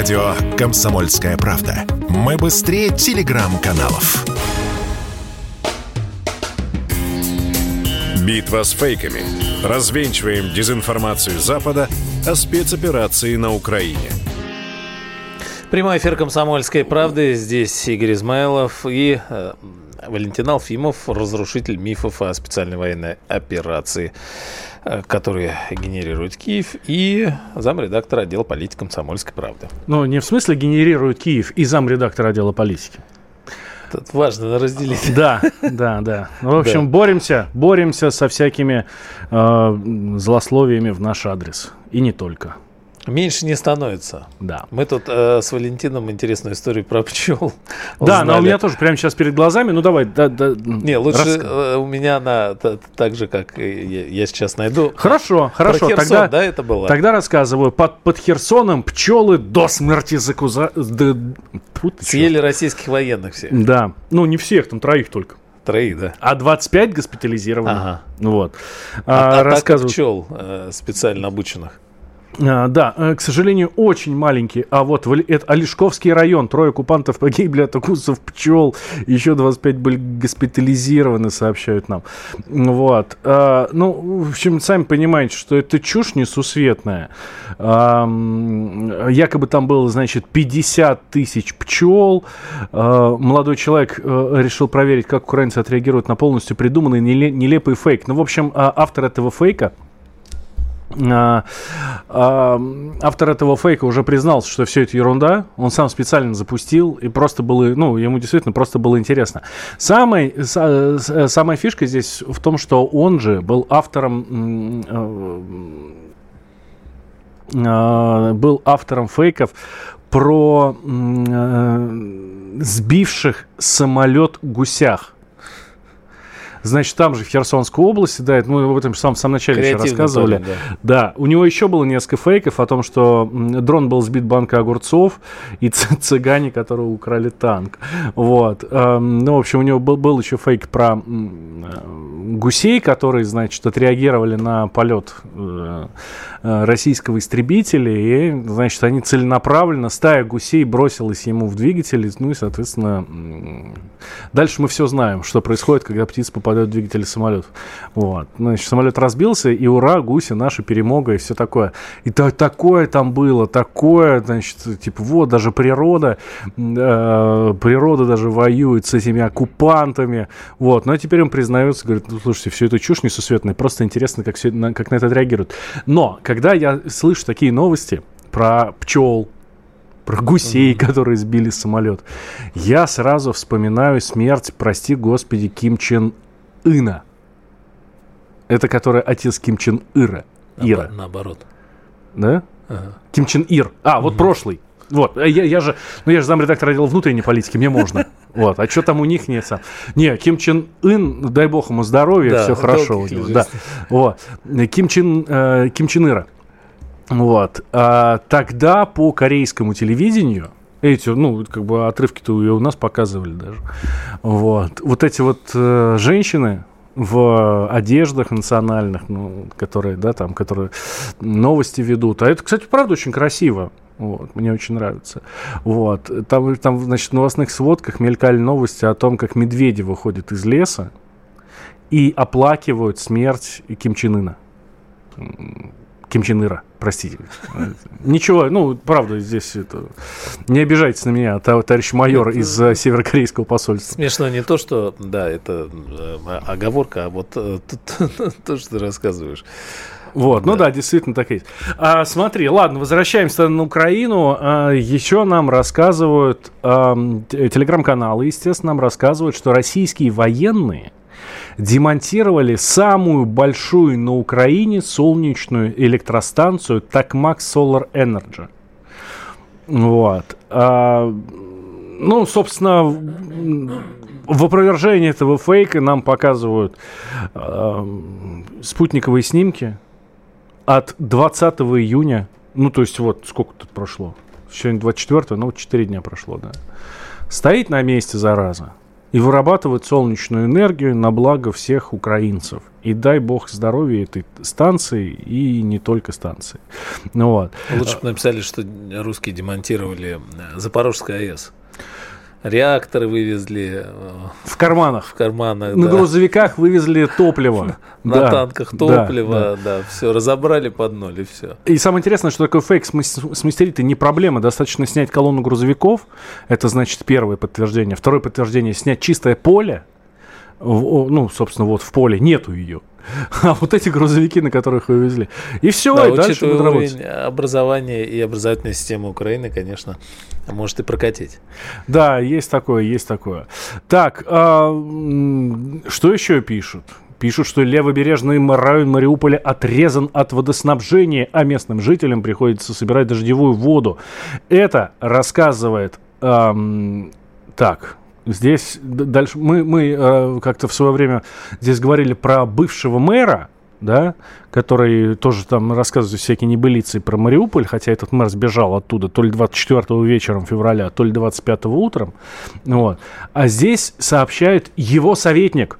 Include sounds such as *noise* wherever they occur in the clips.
Радио «Комсомольская правда». Мы быстрее телеграм-каналов. Битва с фейками. Развенчиваем дезинформацию Запада о спецоперации на Украине. Прямой эфир «Комсомольской правды». Здесь Игорь Измайлов и э, Валентин Алфимов, разрушитель мифов о специальной военной операции, э, которые генерирует Киев, и замредактор отдела политики «Комсомольской правды». Ну, не в смысле генерирует Киев и замредактор отдела политики. Тут важно разделить. Да, да, да. Ну, в общем, да. боремся, боремся со всякими э, злословиями в наш адрес. И не только. Меньше не становится. Да. Мы тут э, с Валентином интересную историю про пчел. *laughs* Да, но у меня тоже прямо сейчас перед глазами. Ну давай, да, да. Не, лучше э, у меня она так же, как я, я сейчас найду. Хорошо, хорошо. Про Херсон, тогда, да, это было. Тогда рассказываю. Под, под Херсоном пчелы до смерти закуза... Да, Съели российских военных все. Да. Ну, не всех, там троих только. Троих, да. А 25 госпитализировано. Ага. Вот. А, а, рассказываю. пчел э, специально обученных. А, да, э, к сожалению, очень маленький. А вот это Олешковский район. Трое оккупантов погибли от укусов пчел. Еще 25 были госпитализированы, сообщают нам. Вот. А, ну, в общем, сами понимаете, что это чушь несусветная. Якобы там было, значит, 50 тысяч пчел. А, молодой человек а, решил проверить, как украинцы отреагируют на полностью придуманный нелепый фейк. Ну, в общем, автор этого фейка автор этого фейка уже признался, что все это ерунда. Он сам специально запустил, и просто было, ну, ему действительно просто было интересно. Самой, самая фишка здесь в том, что он же был автором а, был автором фейков про сбивших самолет гусях. Значит, там же в Херсонской области, да, мы об этом в самом, в самом начале еще рассказывали. Тоже, да. да, у него еще было несколько фейков о том, что дрон был сбит банка огурцов и цыгане, которые украли танк. Вот. Эм, ну, в общем, у него был, был еще фейк про гусей, которые, значит, отреагировали на полет э, э, российского истребителя, и, значит, они целенаправленно, стая гусей бросилась ему в двигатель, ну и, соответственно, дальше мы все знаем, что происходит, когда птица попадает в двигатель самолета. Вот. Значит, самолет разбился, и ура, гуси, наша перемога, и все такое. И то, такое там было, такое, значит, типа, вот, даже природа, э, природа даже воюет с этими оккупантами, вот. Но теперь он признается, говорит, ну, слушайте, все это чушь несусветная, просто интересно, как, все, на, как на это реагируют. Но, когда я слышу такие новости про пчел, про гусей, mm-hmm. которые сбили самолет, я сразу вспоминаю смерть, прости господи, Ким Чен Ына. Это который отец Ким Чен Ира. Ира. На, наоборот. Да? Ага. Ким Чен Ир. А, вот mm-hmm. прошлый. Вот, я, я же, ну я же замредактор отдела внутренней политики, мне можно. *laughs* Вот, а что там у них нет? Не, Ким Чен Ын, дай бог ему здоровья, да, все хорошо у него. Да, вот. Ким Чен, э, Ким Чен Ира. Вот. А, тогда по корейскому телевидению эти, ну, как бы отрывки-то у нас показывали даже. Вот. Вот эти вот э, женщины, в одеждах национальных, ну, которые, да, там, которые новости ведут. А это, кстати, правда очень красиво. Вот, мне очень нравится. Вот. Там, там, значит, в новостных сводках мелькали новости о том, как медведи выходят из леса и оплакивают смерть Ким Чен Ына. Ким Чен Ира, простите. Ничего, ну, правда, здесь это... Не обижайтесь на меня, товарищ майор из э, северокорейского посольства. Смешно не то, что, да, это э, оговорка, а вот э, *laughs* то, что ты рассказываешь. Вот, ну да. ну да, действительно так и есть. А, смотри, ладно, возвращаемся на Украину. А, еще нам рассказывают, а, телеграм-каналы, естественно, нам рассказывают, что российские военные демонтировали самую большую на Украине солнечную электростанцию Такмак Solar Energy. Вот. А, ну, собственно, в опровержении этого фейка нам показывают э, спутниковые снимки от 20 июня, ну, то есть вот сколько тут прошло? Сегодня 24, ну, вот 4 дня прошло, да. Стоит на месте, зараза. И вырабатывают солнечную энергию на благо всех украинцев. И дай бог здоровья этой станции и не только станции. Ну, вот. Лучше бы написали, что русские демонтировали Запорожская АЭС реакторы вывезли. Э, в карманах. В карманах, На да. грузовиках вывезли топливо. На *laughs* танках топливо, да, все, разобрали под ноль и все. И самое интересное, что такое фейк смастерить не проблема. Достаточно снять колонну грузовиков, это значит первое подтверждение. Второе подтверждение, снять чистое поле, ну, собственно, вот в поле нету ее. *laughs* А вот эти грузовики, на которых вы везли. И все, да, и дальше будет работать. образования и образовательной системы Украины, конечно, может и прокатить. Да, есть такое, есть такое. Так, а, что еще пишут? Пишут, что левобережный район Мариуполя отрезан от водоснабжения, а местным жителям приходится собирать дождевую воду. Это рассказывает... Эм, так, Здесь дальше мы, мы э, как-то в свое время здесь говорили про бывшего мэра, да, который тоже там рассказывает всякие небылицы про Мариуполь, хотя этот мэр сбежал оттуда то ли 24 вечером февраля, то ли 25 утром. Вот. А здесь сообщает его советник.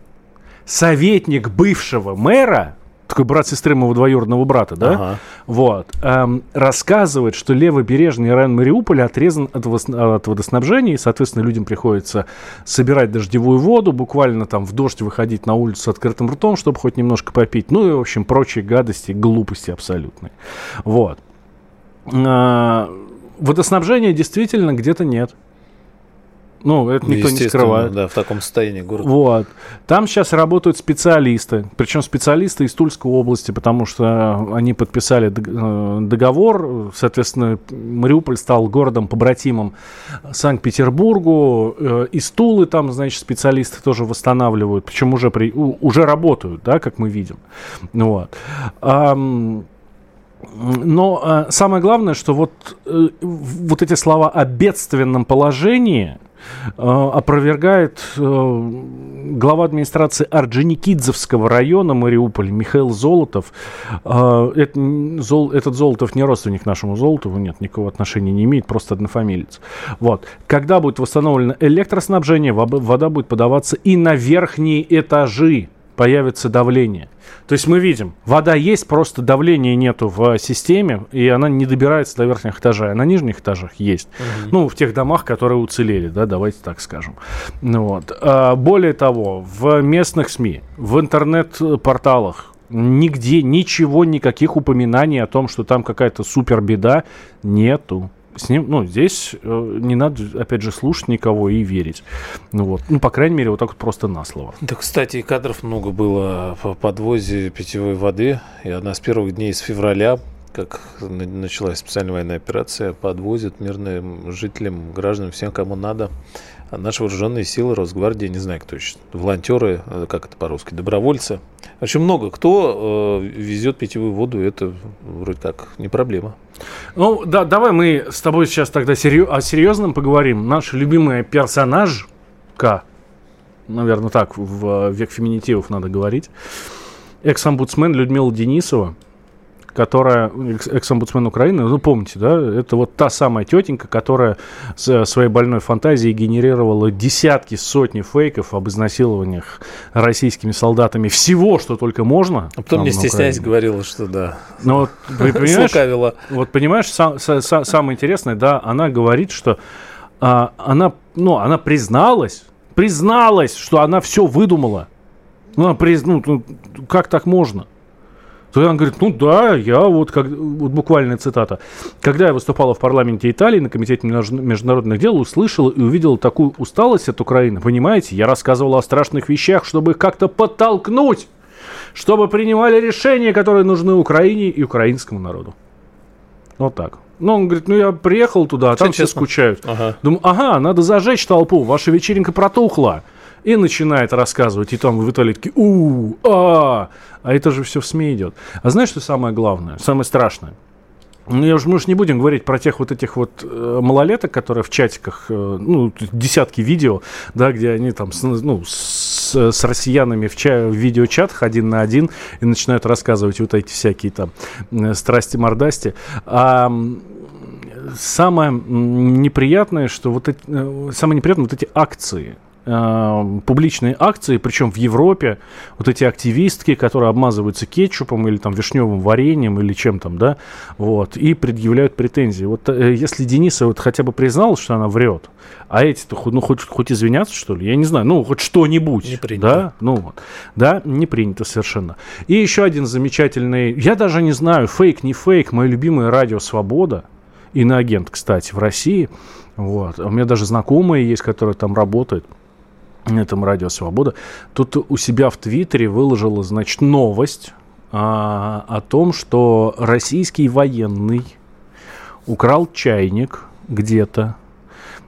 Советник бывшего мэра такой брат сестры моего двоюродного брата, да, ага. вот, эм, рассказывает, что левобережный район Мариуполя отрезан от, от водоснабжения, и, соответственно, людям приходится собирать дождевую воду, буквально там в дождь выходить на улицу с открытым ртом, чтобы хоть немножко попить, ну и, в общем, прочие гадости, глупости абсолютные. Вот. Э, водоснабжения действительно где-то нет. Ну, это никто не скрывает. Да, в таком состоянии город. Вот. Там сейчас работают специалисты, причем специалисты из Тульской области, потому что они подписали э, договор, соответственно, Мариуполь стал городом-побратимом Санкт-Петербургу, э, из Тулы там, значит, специалисты тоже восстанавливают, причем уже, при, уже работают, да, как мы видим. Вот. Но э, самое главное, что вот, э, вот эти слова о бедственном положении – опровергает э, глава администрации Орджоникидзевского района Мариуполя Михаил Золотов. Э, этот Золотов не родственник нашему Золотову, нет, никакого отношения не имеет, просто однофамилец. Вот. Когда будет восстановлено электроснабжение, вода будет подаваться и на верхние этажи появится давление. То есть мы видим, вода есть, просто давления нету в системе, и она не добирается до верхних этажей, а на нижних этажах есть. Угу. Ну, в тех домах, которые уцелели, да, давайте так скажем. Ну, вот. а, более того, в местных СМИ, в интернет-порталах нигде ничего, никаких упоминаний о том, что там какая-то супер беда, нету с ним, ну, здесь э, не надо, опять же, слушать никого и верить. Ну вот, ну, по крайней мере, вот так вот просто на слово. Да, кстати, кадров много было по подвозе питьевой воды. И одна с первых дней с февраля, как началась специальная военная операция, подвозят мирным жителям, гражданам, всем, кому надо, а наши вооруженные силы, Росгвардия, не знаю кто еще, волонтеры, э, как это по-русски, добровольцы. Очень много кто э, везет питьевую воду, это вроде как не проблема. Ну, да, давай мы с тобой сейчас тогда серьез, о серьезном поговорим. Наш любимый персонажка, наверное, так в век феминитивов надо говорить, экс-омбудсмен Людмила Денисова – которая, экс-омбудсмен Украины, ну, помните, да, это вот та самая тетенька, которая с своей больной фантазией генерировала десятки, сотни фейков об изнасилованиях российскими солдатами всего, что только можно. А потом, не стесняясь, говорила, что да. Но *laughs* вот, понимаешь, вот понимаешь, сам, сам, самое интересное, да, она говорит, что а, она, ну, она призналась, призналась, что она все выдумала. Ну, она приз... ну, как так можно? То он говорит, ну да, я вот, как, вот буквальная цитата. Когда я выступала в парламенте Италии на Комитете международных дел, услышала и увидела такую усталость от Украины. Понимаете, я рассказывала о страшных вещах, чтобы их как-то подтолкнуть, чтобы принимали решения, которые нужны Украине и украинскому народу. Вот так. Ну, он говорит, ну я приехал туда, а там все скучают. Ага. Думаю, ага, надо зажечь толпу, ваша вечеринка протухла и начинает рассказывать, и там в Италии такие, у а, а это же все в СМИ идет. А знаешь, что самое главное, самое страшное? Ну, я уже, мы же не будем говорить про тех вот этих вот э, малолеток, которые в чатиках, э, ну, десятки видео, да, где они там, с, ну, с, с россиянами в, ча- в видеочатах один на один и начинают рассказывать вот эти всякие там э, страсти-мордасти. А самое неприятное, что вот эти, самое неприятное вот эти акции – э, публичные акции, причем в Европе, вот эти активистки, которые обмазываются кетчупом или там вишневым вареньем или чем там, да, вот, и предъявляют претензии. Вот э, если Дениса вот хотя бы признал, что она врет, а эти-то ну, хоть, хоть извиняться, что ли, я не знаю, ну, хоть что-нибудь. Не принято. Да, ну вот. Да, не принято совершенно. И еще один замечательный, я даже не знаю, фейк, не фейк, мое любимое радио «Свобода», иноагент, кстати, в России. Вот. У меня даже знакомые есть, которые там работают этом радио «Свобода». Тут у себя в Твиттере выложила, значит, новость а, о том, что российский военный украл чайник где-то.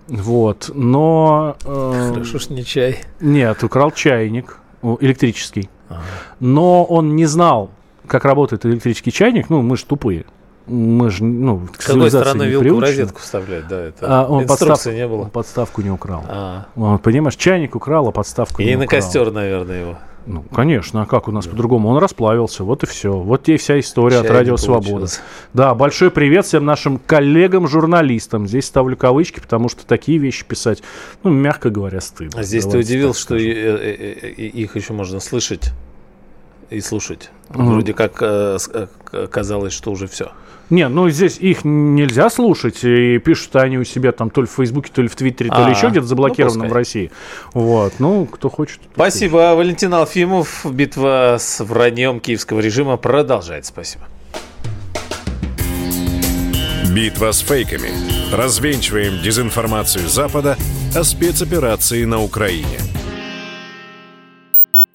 Вот, но... Э, Хорошо, что не чай. Нет, украл чайник электрический. Ага. Но он не знал, как работает электрический чайник. Ну, мы же тупые мы же, ну, С какой стороны вилку приучены. розетку вставлять, да, это а он подстав, не было. Он подставку не украл. А. Он, понимаешь, чайник украл, а подставку И не украл. И на костер, наверное, его. Ну, конечно, а как у нас да. по-другому? Он расплавился, вот и все. Вот тебе вся история Чай от Радио Свобода. Да, большой привет всем нашим коллегам-журналистам. Здесь ставлю кавычки, потому что такие вещи писать, ну, мягко говоря, стыдно. А здесь Давайте ты удивился, что и, и, и, их еще можно слышать и слушать. Mm. Вроде как э, э, казалось, что уже все. Не, ну здесь их нельзя слушать, и пишут они у себя там то ли в Фейсбуке, то ли в Твиттере, то ли а, еще где-то заблокированном ну, в России. Вот, ну, кто хочет. Спасибо. Валентин Алфимов. Битва с враньем киевского режима продолжается. Спасибо. Битва с фейками. Развенчиваем дезинформацию Запада о спецоперации на Украине.